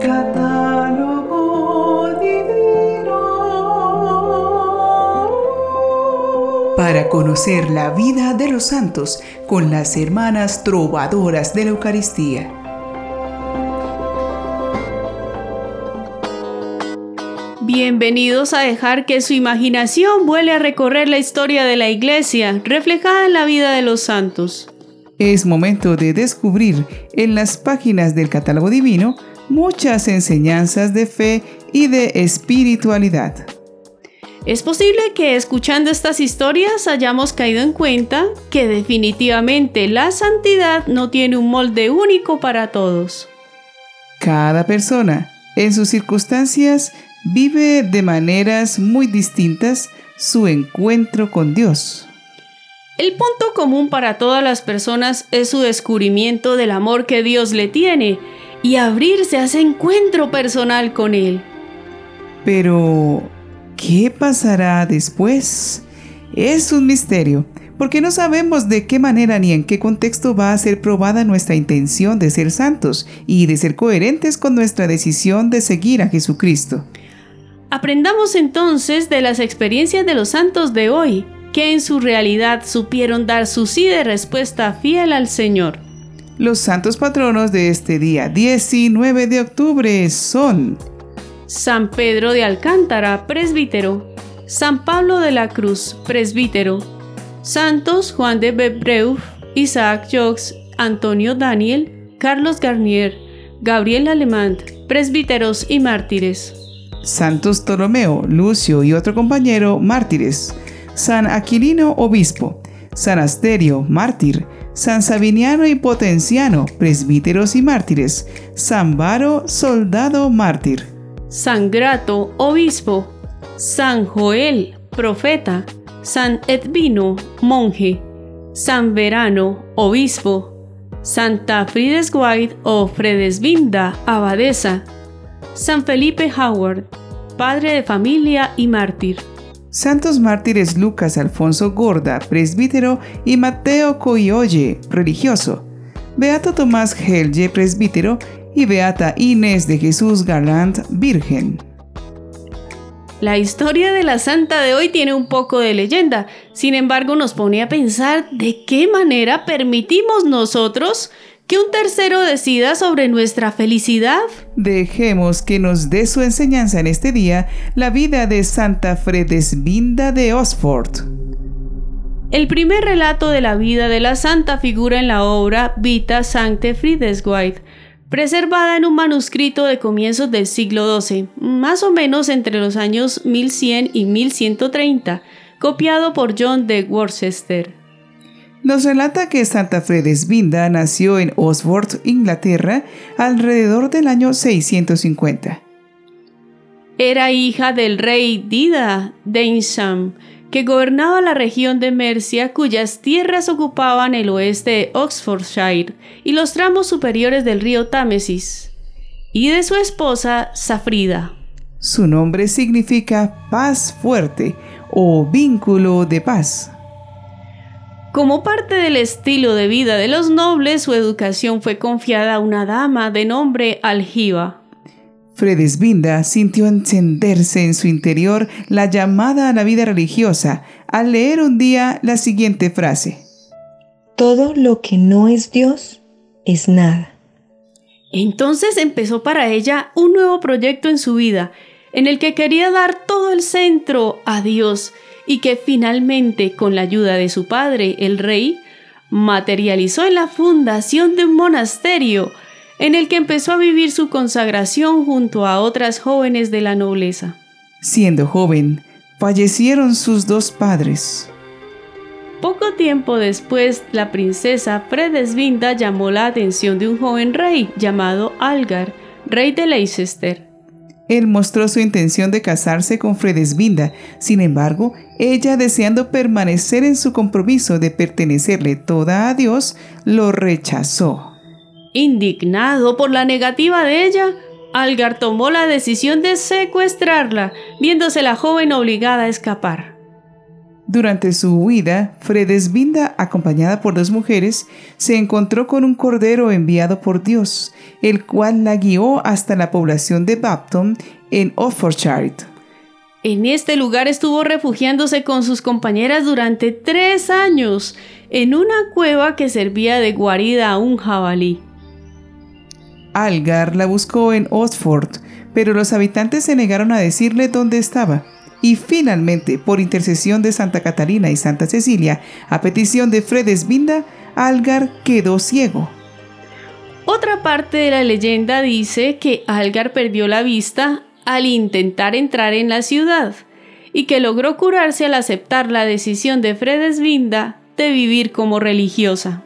Catálogo divino. Para conocer la vida de los santos con las hermanas trovadoras de la Eucaristía. Bienvenidos a dejar que su imaginación vuele a recorrer la historia de la Iglesia, reflejada en la vida de los santos. Es momento de descubrir en las páginas del catálogo divino muchas enseñanzas de fe y de espiritualidad. Es posible que escuchando estas historias hayamos caído en cuenta que definitivamente la santidad no tiene un molde único para todos. Cada persona, en sus circunstancias, vive de maneras muy distintas su encuentro con Dios. El punto común para todas las personas es su descubrimiento del amor que Dios le tiene y abrirse a ese encuentro personal con Él. Pero, ¿qué pasará después? Es un misterio, porque no sabemos de qué manera ni en qué contexto va a ser probada nuestra intención de ser santos y de ser coherentes con nuestra decisión de seguir a Jesucristo. Aprendamos entonces de las experiencias de los santos de hoy, que en su realidad supieron dar su sí de respuesta fiel al Señor. Los santos patronos de este día 19 de octubre son San Pedro de Alcántara, presbítero, San Pablo de la Cruz, presbítero, Santos Juan de Bebreuf, Isaac Jox, Antonio Daniel, Carlos Garnier, Gabriel Alemán, presbíteros y mártires. Santos Ptolomeo, Lucio y otro compañero mártires, San Aquilino Obispo, San Asterio Mártir, San Sabiniano y Potenciano, presbíteros y mártires, San Varo, soldado mártir, San Grato, obispo, San Joel, profeta, San Edvino, monje, San Verano, obispo, Santa Fridesguide o Fredesvinda, abadesa, San Felipe Howard, padre de familia y mártir. Santos mártires Lucas Alfonso Gorda, presbítero, y Mateo Coyoye, religioso. Beato Tomás Helge, presbítero, y Beata Inés de Jesús Galant, virgen. La historia de la santa de hoy tiene un poco de leyenda, sin embargo nos pone a pensar de qué manera permitimos nosotros que un tercero decida sobre nuestra felicidad. Dejemos que nos dé su enseñanza en este día la vida de Santa Fredesvinda de Oxford. El primer relato de la vida de la santa figura en la obra Vita Sancte Fridesguide, preservada en un manuscrito de comienzos del siglo XII, más o menos entre los años 1100 y 1130, copiado por John de Worcester. Nos relata que Santa Fredesvinda nació en Oxford, Inglaterra, alrededor del año 650. Era hija del rey Dida de Insham, que gobernaba la región de Mercia, cuyas tierras ocupaban el oeste de Oxfordshire y los tramos superiores del río Támesis, y de su esposa Safrida. Su nombre significa paz fuerte o vínculo de paz. Como parte del estilo de vida de los nobles, su educación fue confiada a una dama de nombre Algiva. Fredesvinda sintió encenderse en su interior la llamada a la vida religiosa al leer un día la siguiente frase. Todo lo que no es Dios es nada. Entonces empezó para ella un nuevo proyecto en su vida, en el que quería dar todo el centro a Dios y que finalmente, con la ayuda de su padre, el rey, materializó en la fundación de un monasterio en el que empezó a vivir su consagración junto a otras jóvenes de la nobleza. Siendo joven, fallecieron sus dos padres. Poco tiempo después, la princesa Fredesvinda llamó la atención de un joven rey llamado Algar, rey de Leicester. Él mostró su intención de casarse con Fredesvinda, sin embargo, ella, deseando permanecer en su compromiso de pertenecerle toda a Dios, lo rechazó. Indignado por la negativa de ella, Algar tomó la decisión de secuestrarla, viéndose la joven obligada a escapar. Durante su huida, Fredesvinda, acompañada por dos mujeres, se encontró con un cordero enviado por Dios, el cual la guió hasta la población de Bapton en Oxfordshire. En este lugar estuvo refugiándose con sus compañeras durante tres años, en una cueva que servía de guarida a un jabalí. Algar la buscó en Oxford, pero los habitantes se negaron a decirle dónde estaba. Y finalmente, por intercesión de Santa Catalina y Santa Cecilia, a petición de Fredesvinda, Algar quedó ciego. Otra parte de la leyenda dice que Algar perdió la vista al intentar entrar en la ciudad y que logró curarse al aceptar la decisión de Fredesvinda de vivir como religiosa.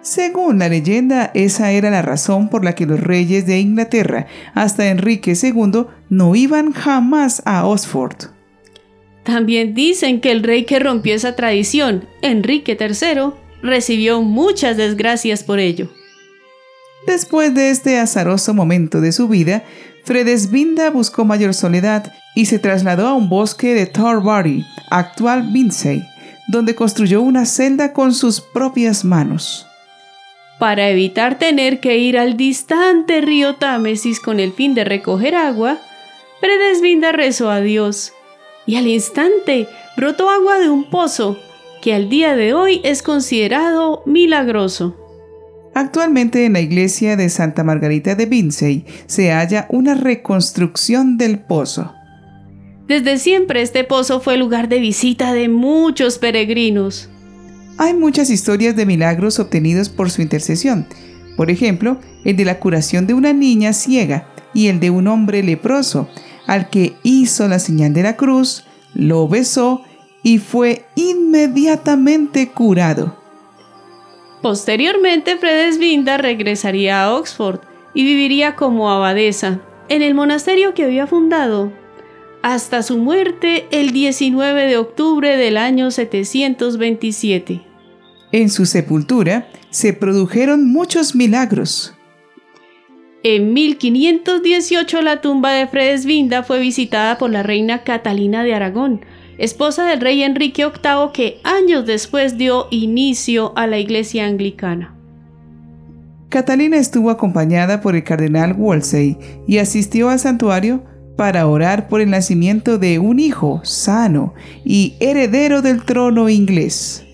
Según la leyenda, esa era la razón por la que los reyes de Inglaterra hasta Enrique II no iban jamás a Oxford. También dicen que el rey que rompió esa tradición, Enrique III, recibió muchas desgracias por ello. Después de este azaroso momento de su vida, Fredesvinda buscó mayor soledad y se trasladó a un bosque de Torbury, actual Vindsey, donde construyó una celda con sus propias manos. Para evitar tener que ir al distante río Támesis con el fin de recoger agua, Fredesvinda rezó a Dios y al instante brotó agua de un pozo que al día de hoy es considerado milagroso. Actualmente en la iglesia de Santa Margarita de Vincennes se halla una reconstrucción del pozo. Desde siempre este pozo fue lugar de visita de muchos peregrinos. Hay muchas historias de milagros obtenidos por su intercesión. Por ejemplo, el de la curación de una niña ciega y el de un hombre leproso, al que hizo la señal de la cruz, lo besó y fue inmediatamente curado. Posteriormente, Fredesvinda regresaría a Oxford y viviría como abadesa en el monasterio que había fundado hasta su muerte el 19 de octubre del año 727. En su sepultura se produjeron muchos milagros. En 1518 la tumba de Fredesvinda fue visitada por la reina Catalina de Aragón, esposa del rey Enrique VIII que años después dio inicio a la iglesia anglicana. Catalina estuvo acompañada por el cardenal Wolsey y asistió al santuario para orar por el nacimiento de un hijo sano y heredero del trono inglés.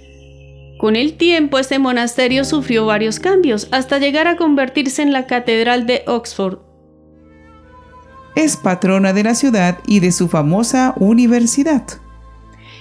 Con el tiempo este monasterio sufrió varios cambios hasta llegar a convertirse en la Catedral de Oxford. Es patrona de la ciudad y de su famosa universidad.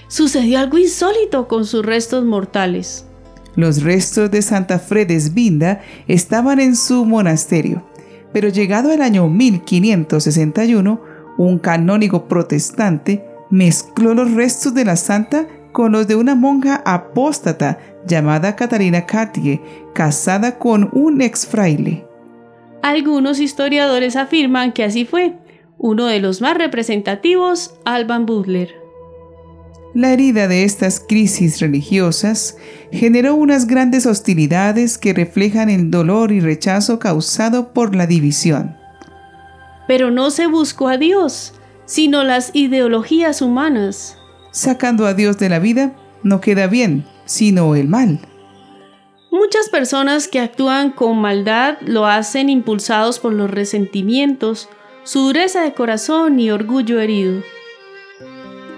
Sucedió algo insólito con sus restos mortales. Los restos de Santa Fredesvinda estaban en su monasterio, pero llegado el año 1561, un canónigo protestante mezcló los restos de la santa con los de una monja apóstata llamada Catalina Cartier, casada con un ex fraile. Algunos historiadores afirman que así fue. Uno de los más representativos, Alban Butler. La herida de estas crisis religiosas generó unas grandes hostilidades que reflejan el dolor y rechazo causado por la división. Pero no se buscó a Dios, sino las ideologías humanas sacando a Dios de la vida, no queda bien, sino el mal. Muchas personas que actúan con maldad lo hacen impulsados por los resentimientos, su dureza de corazón y orgullo herido.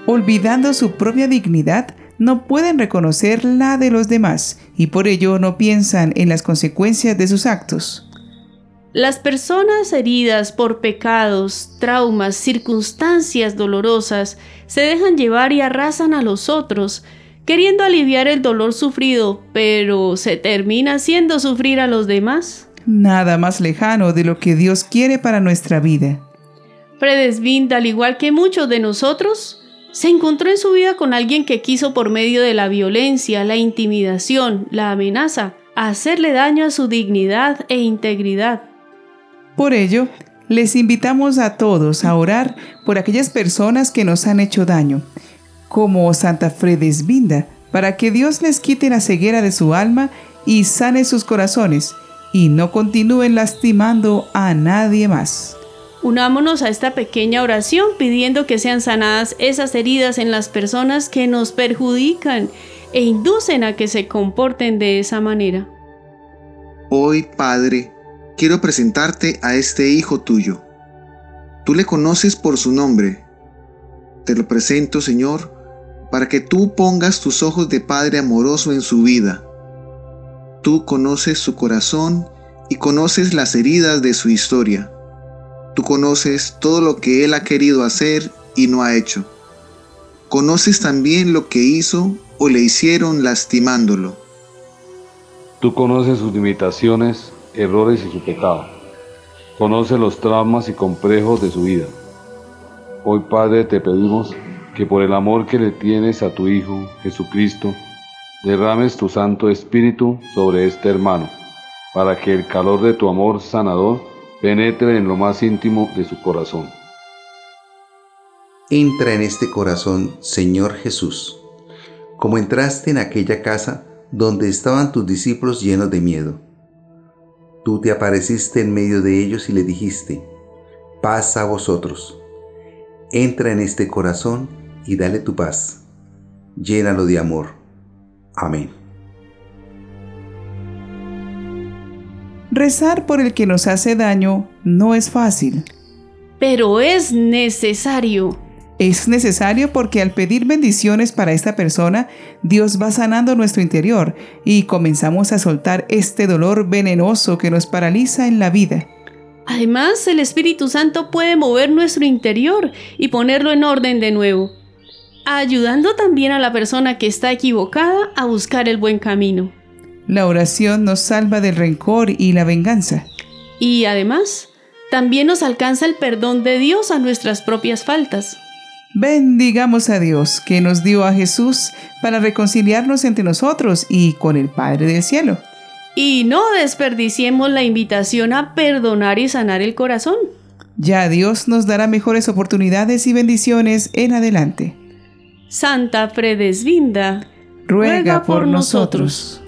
Olvidando su propia dignidad, no pueden reconocer la de los demás y por ello no piensan en las consecuencias de sus actos. Las personas heridas por pecados, traumas, circunstancias dolorosas se dejan llevar y arrasan a los otros, queriendo aliviar el dolor sufrido, pero se termina haciendo sufrir a los demás. Nada más lejano de lo que Dios quiere para nuestra vida. Fredesvind, al igual que muchos de nosotros, se encontró en su vida con alguien que quiso por medio de la violencia, la intimidación, la amenaza, hacerle daño a su dignidad e integridad. Por ello, les invitamos a todos a orar por aquellas personas que nos han hecho daño, como Santa Fredesvinda, para que Dios les quite la ceguera de su alma y sane sus corazones y no continúen lastimando a nadie más. Unámonos a esta pequeña oración pidiendo que sean sanadas esas heridas en las personas que nos perjudican e inducen a que se comporten de esa manera. Hoy, Padre, quiero presentarte a este hijo tuyo. Tú le conoces por su nombre. Te lo presento, Señor, para que tú pongas tus ojos de Padre amoroso en su vida. Tú conoces su corazón y conoces las heridas de su historia. Tú conoces todo lo que Él ha querido hacer y no ha hecho. Conoces también lo que hizo o le hicieron lastimándolo. Tú conoces sus limitaciones, errores y su pecado. Conoces los traumas y complejos de su vida. Hoy, Padre, te pedimos que por el amor que le tienes a tu Hijo, Jesucristo, derrames tu Santo Espíritu sobre este hermano, para que el calor de tu amor sanador penetre en lo más íntimo de su corazón. Entra en este corazón, Señor Jesús, como entraste en aquella casa donde estaban tus discípulos llenos de miedo. Tú te apareciste en medio de ellos y le dijiste, paz a vosotros. Entra en este corazón y dale tu paz. Llénalo de amor. Amén. Rezar por el que nos hace daño no es fácil. Pero es necesario. Es necesario porque al pedir bendiciones para esta persona, Dios va sanando nuestro interior y comenzamos a soltar este dolor venenoso que nos paraliza en la vida. Además, el Espíritu Santo puede mover nuestro interior y ponerlo en orden de nuevo, ayudando también a la persona que está equivocada a buscar el buen camino. La oración nos salva del rencor y la venganza. Y además, también nos alcanza el perdón de Dios a nuestras propias faltas. Bendigamos a Dios que nos dio a Jesús para reconciliarnos entre nosotros y con el Padre del Cielo. Y no desperdiciemos la invitación a perdonar y sanar el corazón. Ya Dios nos dará mejores oportunidades y bendiciones en adelante. Santa Fredesvinda, ruega, por, nosotros.